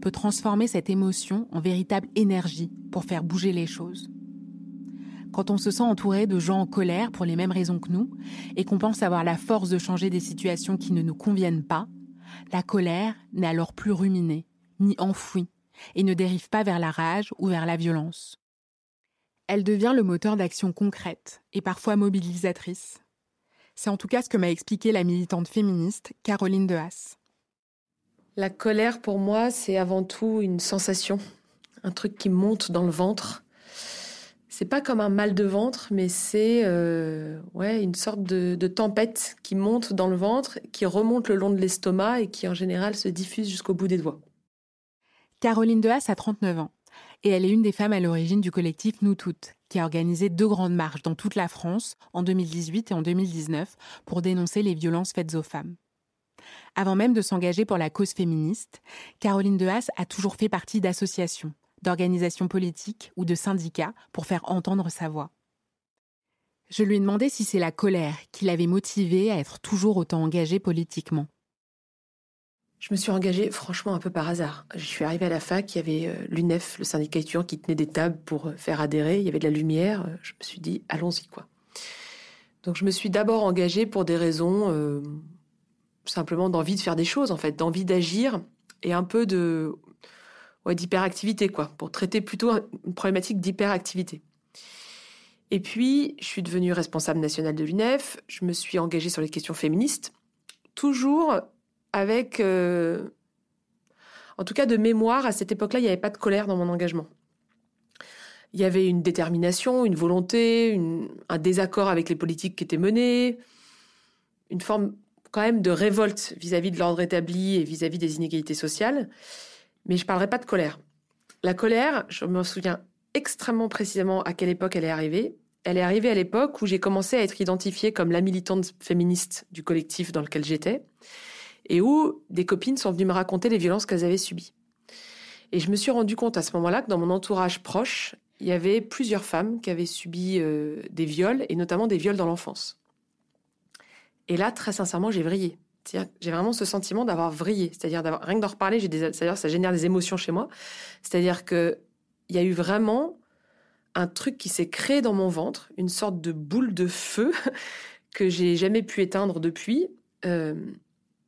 peut transformer cette émotion en véritable énergie pour faire bouger les choses. Quand on se sent entouré de gens en colère pour les mêmes raisons que nous et qu'on pense avoir la force de changer des situations qui ne nous conviennent pas, la colère n'est alors plus ruminée, ni enfouie, et ne dérive pas vers la rage ou vers la violence. Elle devient le moteur d'action concrète et parfois mobilisatrice c'est en tout cas ce que m'a expliqué la militante féministe Caroline de Haas. La colère, pour moi, c'est avant tout une sensation, un truc qui monte dans le ventre. C'est pas comme un mal de ventre, mais c'est euh, ouais, une sorte de, de, tempête qui monte dans le ventre, qui remonte le long de l'estomac et qui en général se diffuse jusqu'au bout des doigts. Caroline de Haas a 39 ans et elle est une des femmes à l'origine du collectif Nous Toutes, qui a organisé deux grandes marches dans toute la France en 2018 et en 2019 pour dénoncer les violences faites aux femmes. Avant même de s'engager pour la cause féministe, Caroline de Haas a toujours fait partie d'associations, d'organisations politiques ou de syndicats pour faire entendre sa voix. Je lui ai demandé si c'est la colère qui l'avait motivé à être toujours autant engagé politiquement. Je me suis engagée franchement un peu par hasard. Je suis arrivée à la fac, il y avait euh, l'UNEF, le syndicat étudiant, qui tenait des tables pour euh, faire adhérer. Il y avait de la lumière. Je me suis dit, allons-y, quoi. Donc je me suis d'abord engagée pour des raisons euh, simplement d'envie de faire des choses, en fait, d'envie d'agir et un peu de ouais, d'hyperactivité, quoi, pour traiter plutôt une problématique d'hyperactivité. Et puis, je suis devenue responsable nationale de l'UNEF. Je me suis engagée sur les questions féministes, toujours avec, euh, en tout cas de mémoire, à cette époque-là, il n'y avait pas de colère dans mon engagement. Il y avait une détermination, une volonté, un désaccord avec les politiques qui étaient menées, une forme quand même de révolte vis-à-vis de l'ordre établi et vis-à-vis des inégalités sociales. Mais je ne parlerai pas de colère. La colère, je me souviens extrêmement précisément à quelle époque elle est arrivée. Elle est arrivée à l'époque où j'ai commencé à être identifiée comme la militante féministe du collectif dans lequel j'étais et où des copines sont venues me raconter les violences qu'elles avaient subies. Et je me suis rendu compte à ce moment-là que dans mon entourage proche, il y avait plusieurs femmes qui avaient subi euh, des viols, et notamment des viols dans l'enfance. Et là, très sincèrement, j'ai vrillé. J'ai vraiment ce sentiment d'avoir vrillé. C'est-à-dire, rien que d'en reparler, des, ça génère des émotions chez moi. C'est-à-dire qu'il y a eu vraiment un truc qui s'est créé dans mon ventre, une sorte de boule de feu que j'ai jamais pu éteindre depuis. Euh,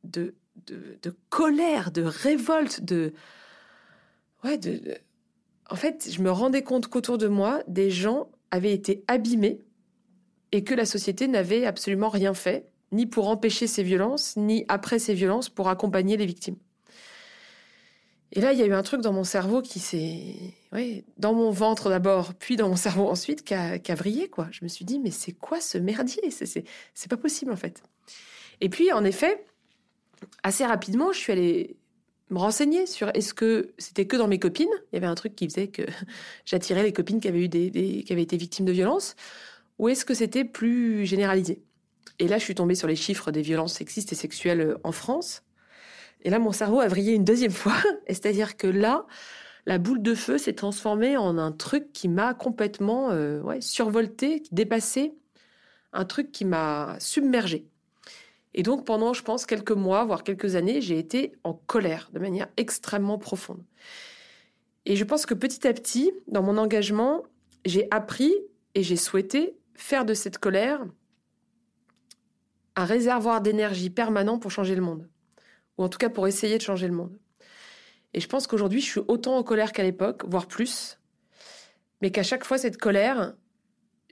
de, de, colère, de révolte, de... Ouais, de, En fait, je me rendais compte qu'autour de moi, des gens avaient été abîmés et que la société n'avait absolument rien fait, ni pour empêcher ces violences, ni après ces violences pour accompagner les victimes. Et là, il y a eu un truc dans mon cerveau qui s'est, ouais, dans mon ventre d'abord, puis dans mon cerveau ensuite, qui a, qui a vrillé, quoi. Je me suis dit, mais c'est quoi ce merdier? C'est pas possible, en fait. Et puis, en effet, assez rapidement, je suis allée me renseigner sur est-ce que c'était que dans mes copines. Il y avait un truc qui faisait que j'attirais les copines qui avaient, eu des, qui avaient été victimes de violences, ou est-ce que c'était plus généralisé? Et là, je suis tombée sur les chiffres des violences sexistes et sexuelles en France. Et là, mon cerveau a vrillé une deuxième fois. C'est-à-dire que là, la boule de feu s'est transformée en un truc qui m'a complètement euh, ouais, survolté, dépassé, un truc qui m'a submergé. Et donc pendant, je pense, quelques mois, voire quelques années, j'ai été en colère de manière extrêmement profonde. Et je pense que petit à petit, dans mon engagement, j'ai appris et j'ai souhaité faire de cette colère un réservoir d'énergie permanent pour changer le monde. Ou en tout cas pour essayer de changer le monde. Et je pense qu'aujourd'hui, je suis autant en colère qu'à l'époque, voire plus. Mais qu'à chaque fois, cette colère,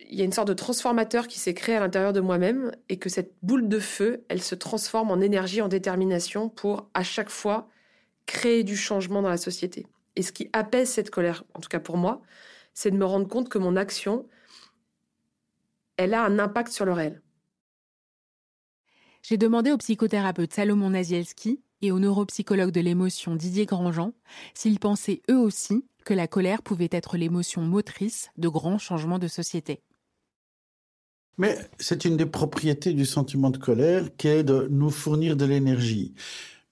il y a une sorte de transformateur qui s'est créé à l'intérieur de moi-même et que cette boule de feu, elle se transforme en énergie, en détermination pour à chaque fois créer du changement dans la société. Et ce qui apaise cette colère, en tout cas pour moi, c'est de me rendre compte que mon action, elle a un impact sur le réel. J'ai demandé au psychothérapeute Salomon Nazielski et au neuropsychologue de l'émotion Didier Grandjean s'ils pensaient eux aussi que la colère pouvait être l'émotion motrice de grands changements de société. Mais c'est une des propriétés du sentiment de colère qui est de nous fournir de l'énergie.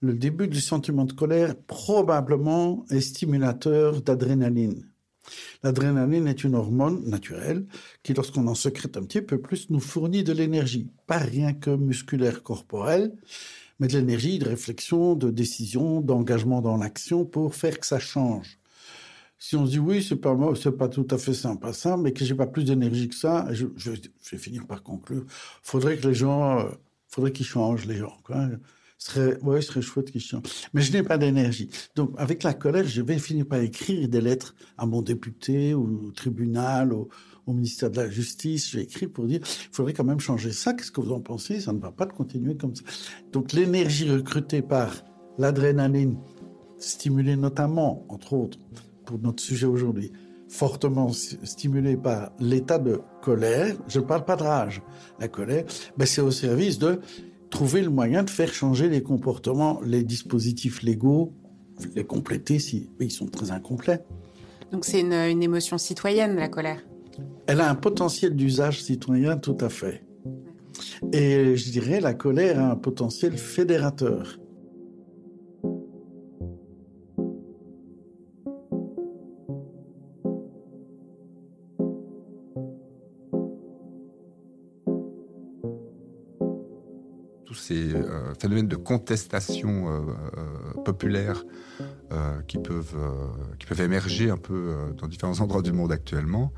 Le début du sentiment de colère probablement est stimulateur d'adrénaline. L'adrénaline est une hormone naturelle qui, lorsqu'on en sécrète un petit peu plus, nous fournit de l'énergie. Pas rien que musculaire corporelle, mais de l'énergie de réflexion, de décision, d'engagement dans l'action pour faire que ça change si on se dit oui, c'est pas c'est pas tout à fait sympa ça, mais que j'ai pas plus d'énergie que ça, je, vais finir par conclure. Faudrait que les gens, euh, faudrait qu'ils changent les gens. Quoi. Serait, ouais, serait chouette qu'ils changent. Mais je n'ai pas d'énergie. Donc, avec la colère, je vais finir par écrire des lettres à mon député, au, tribunal, au, au, ministère de la Justice. J'ai écrit pour dire, il faudrait quand même changer ça. Qu'est-ce que vous en pensez? Ça ne va pas de continuer comme ça. Donc, l'énergie recrutée par l'adrénaline, stimulée notamment, entre autres, pour notre sujet aujourd'hui, fortement stimulé par l'état de colère, je ne parle pas de rage, la colère, ben c'est au service de trouver le moyen de faire changer les comportements, les dispositifs légaux, les compléter si ils sont très incomplets. Donc c'est une, une émotion citoyenne, la colère Elle a un potentiel d'usage citoyen tout à fait. Et je dirais la colère a un potentiel fédérateur. Tous ces phénomènes de contestation populaire qui, peuvent, qui peuvent émerger un peu dans différents endroits du monde actuellement,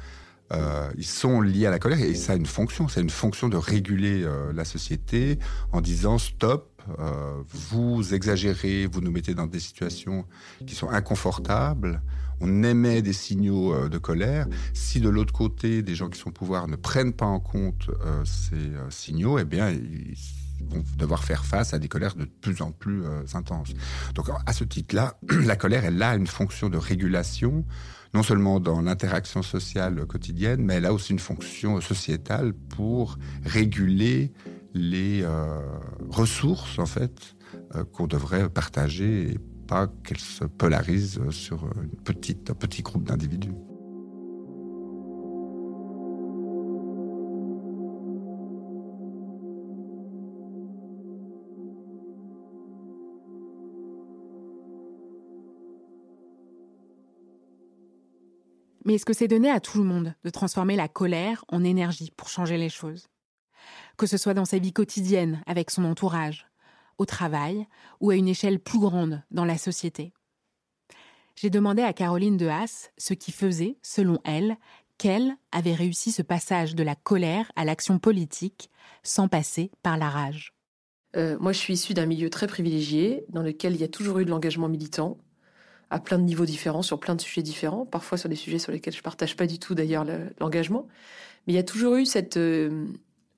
euh, ils sont liés à la colère et ça a une fonction. C'est une fonction de réguler euh, la société en disant stop, euh, vous exagérez, vous nous mettez dans des situations qui sont inconfortables. On émet des signaux de colère. Si de l'autre côté, des gens qui sont au pouvoir ne prennent pas en compte ces signaux, eh bien, ils vont devoir faire face à des colères de plus en plus intenses. Donc, à ce titre-là, la colère, elle a une fonction de régulation non seulement dans l'interaction sociale quotidienne, mais elle a aussi une fonction sociétale pour réguler les euh, ressources en fait euh, qu'on devrait partager et pas qu'elles se polarisent sur une petite, un petit groupe d'individus. Mais est-ce que c'est donné à tout le monde de transformer la colère en énergie pour changer les choses? Que ce soit dans sa vie quotidienne, avec son entourage, au travail ou à une échelle plus grande dans la société? J'ai demandé à Caroline de Haas ce qui faisait, selon elle, qu'elle avait réussi ce passage de la colère à l'action politique sans passer par la rage. Euh, moi, je suis issue d'un milieu très privilégié dans lequel il y a toujours eu de l'engagement militant à plein de niveaux différents, sur plein de sujets différents, parfois sur des sujets sur lesquels je partage pas du tout d'ailleurs l'engagement. Mais il y a toujours eu cette... Euh,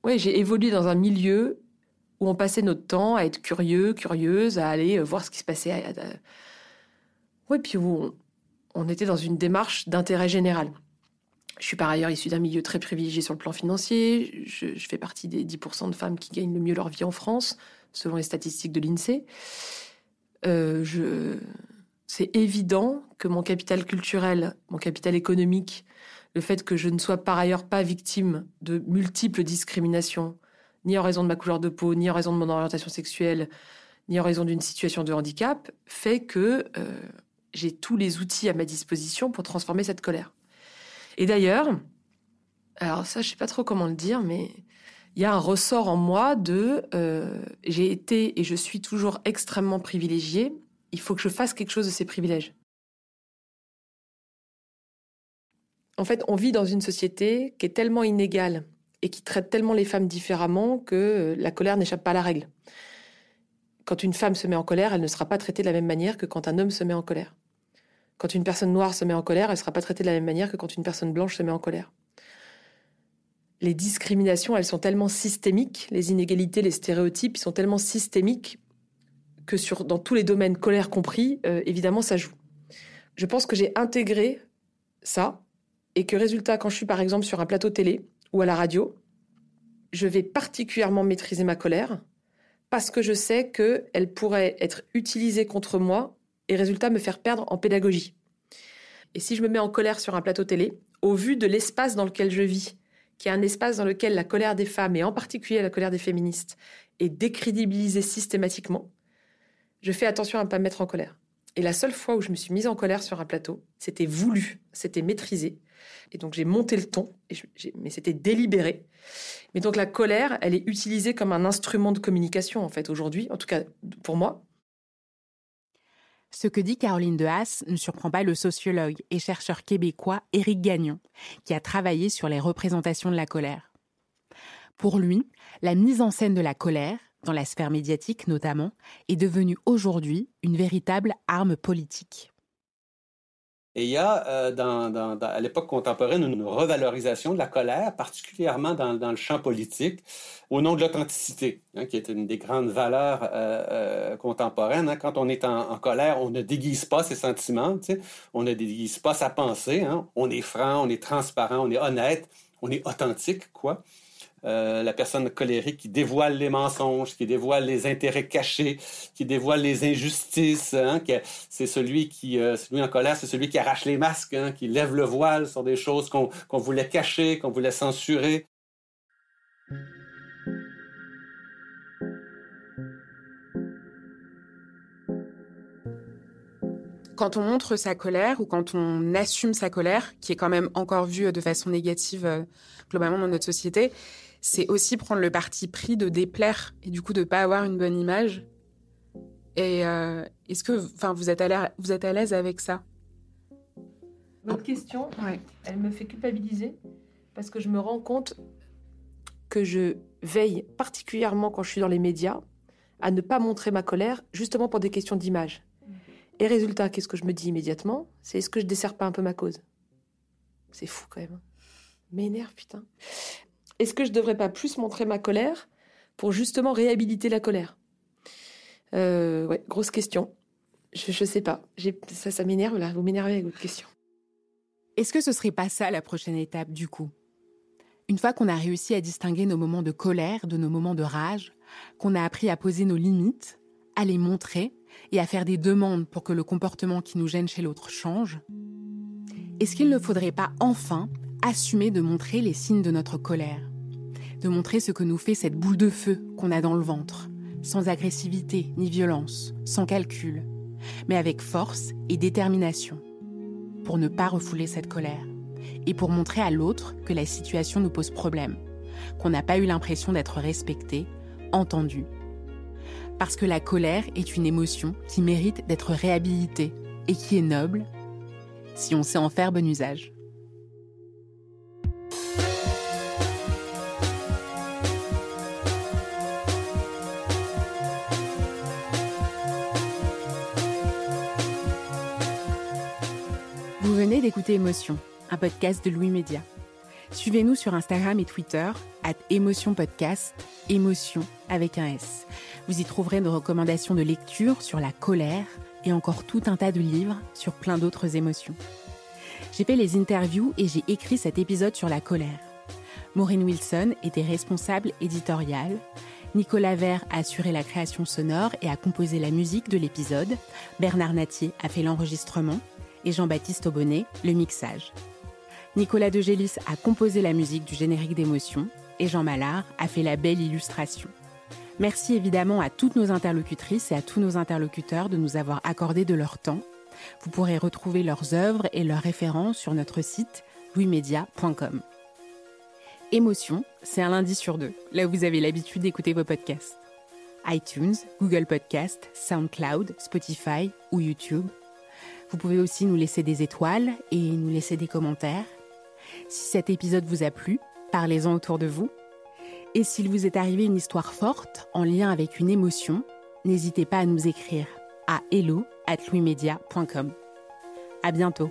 ouais, j'ai évolué dans un milieu où on passait notre temps à être curieux, curieuse, à aller euh, voir ce qui se passait. À, Ouais, puis où on, était dans une démarche d'intérêt général. Je suis par ailleurs issue d'un milieu très privilégié sur le plan financier. Je, fais partie des 10% de femmes qui gagnent le mieux leur vie en France, selon les statistiques de l'INSEE. Euh, je, c'est évident que mon capital culturel, mon capital économique, le fait que je ne sois par ailleurs pas victime de multiples discriminations, ni en raison de ma couleur de peau, ni en raison de mon orientation sexuelle, ni en raison d'une situation de handicap, fait que euh, j'ai tous les outils à ma disposition pour transformer cette colère. Et d'ailleurs, alors ça, je sais pas trop comment le dire, mais il y a un ressort en moi de euh, j'ai été et je suis toujours extrêmement privilégiée il faut que je fasse quelque chose de ces privilèges. En fait, on vit dans une société qui est tellement inégale et qui traite tellement les femmes différemment que la colère n'échappe pas à la règle. Quand une femme se met en colère, elle ne sera pas traitée de la même manière que quand un homme se met en colère. Quand une personne noire se met en colère, elle ne sera pas traitée de la même manière que quand une personne blanche se met en colère. Les discriminations, elles sont tellement systémiques, les inégalités, les stéréotypes sont tellement systémiques que dans tous les domaines, colère compris, euh, évidemment, ça joue. Je pense que j'ai intégré ça et que résultat, quand je suis par exemple sur un plateau télé ou à la radio, je vais particulièrement maîtriser ma colère parce que je sais qu'elle pourrait être utilisée contre moi et résultat me faire perdre en pédagogie. Et si je me mets en colère sur un plateau télé, au vu de l'espace dans lequel je vis, qui est un espace dans lequel la colère des femmes, et en particulier la colère des féministes, est décrédibilisée systématiquement, je fais attention à ne pas me mettre en colère. Et la seule fois où je me suis mise en colère sur un plateau, c'était voulu, c'était maîtrisé. Et donc j'ai monté le ton, mais c'était délibéré. Mais donc la colère, elle est utilisée comme un instrument de communication en fait aujourd'hui, en tout cas pour moi. Ce que dit Caroline de Haas ne surprend pas le sociologue et chercheur québécois Éric Gagnon, qui a travaillé sur les représentations de la colère. Pour lui, la mise en scène de la colère dans la sphère médiatique notamment, est devenue aujourd'hui une véritable arme politique. Et il y a, euh, à l'époque contemporaine, une revalorisation de la colère, particulièrement dans, le champ politique, au nom de l'authenticité, hein, qui est une des grandes valeurs euh, euh, contemporaines. Hein. Quand on est en, colère, on ne déguise pas ses sentiments, on ne déguise pas sa pensée, hein. on est franc, on est transparent, on est honnête, on est authentique, quoi. Euh, la personne colérique qui dévoile les mensonges, qui dévoile les intérêts cachés, qui dévoile les injustices. Hein, c'est celui qui, euh, celui en colère, c'est celui qui arrache les masques, hein, qui lève le voile sur des choses qu'on voulait cacher, qu'on voulait censurer. quand on montre sa colère ou quand on assume sa colère, qui est quand même encore vue de façon négative euh, globalement dans notre société, c'est aussi prendre le parti pris de déplaire et du coup de pas avoir une bonne image. Et euh, est-ce que, enfin, vous êtes à l'aise avec ça? Votre question, elle me fait culpabiliser parce que je me rends compte que je veille particulièrement quand je suis dans les médias à ne pas montrer ma colère, justement pour des questions d'image. Et résultat, qu'est-ce que je me dis immédiatement? C'est est-ce que je desserre pas un peu ma cause? C'est fou quand même. M'énerve, putain. Est-ce que je devrais pas plus montrer ma colère pour justement réhabiliter la colère? Euh, grosse question. Je, je sais pas. Ça, ça m'énerve là. Vous m'énervez avec votre question. Est-ce que ce serait pas ça la prochaine étape du coup? Une fois qu'on a réussi à distinguer nos moments de colère de nos moments de rage, qu'on a appris à poser nos limites, à les montrer et à faire des demandes pour que le comportement qui nous gêne chez l'autre change, est-ce qu'il ne faudrait pas enfin assumer de montrer les signes de notre colère? De montrer ce que nous fait cette boule de feu qu'on a dans le ventre, sans agressivité ni violence, sans calcul, mais avec force et détermination, pour ne pas refouler cette colère. Et pour montrer à l'autre que la situation nous pose problème, qu'on n'a pas eu l'impression d'être respecté, entendu. Parce que la colère est une émotion qui mérite d'être réhabilitée et qui est noble si on sait en faire bon usage. Venez d'écouter Émotion, un podcast de Louis Média. Suivez-nous sur Instagram et Twitter, at Émotion Podcast, émotion avec un S. Vous y trouverez nos recommandations de lecture sur la colère et encore tout un tas de livres sur plein d'autres émotions. J'ai fait les interviews et j'ai écrit cet épisode sur la colère. Maureen Wilson était responsable éditoriale. Nicolas Vert a assuré la création sonore et a composé la musique de l'épisode. Bernard Natier a fait l'enregistrement Jean-Baptiste Aubonnet le mixage. Nicolas De Gélis a composé la musique du générique d'émotion et Jean Mallard a fait la belle illustration. Merci évidemment à toutes nos interlocutrices et à tous nos interlocuteurs de nous avoir accordé de leur temps. Vous pourrez retrouver leurs œuvres et leurs références sur notre site louismedia.com. Émotion, c'est un lundi sur deux, là où vous avez l'habitude d'écouter vos podcasts. iTunes, Google Podcast, SoundCloud, Spotify ou YouTube. Vous pouvez aussi nous laisser des étoiles et nous laisser des commentaires. Si cet épisode vous a plu, parlez-en autour de vous et s'il vous est arrivé une histoire forte en lien avec une émotion, n'hésitez pas à nous écrire à hello@louismedia.com. À bientôt.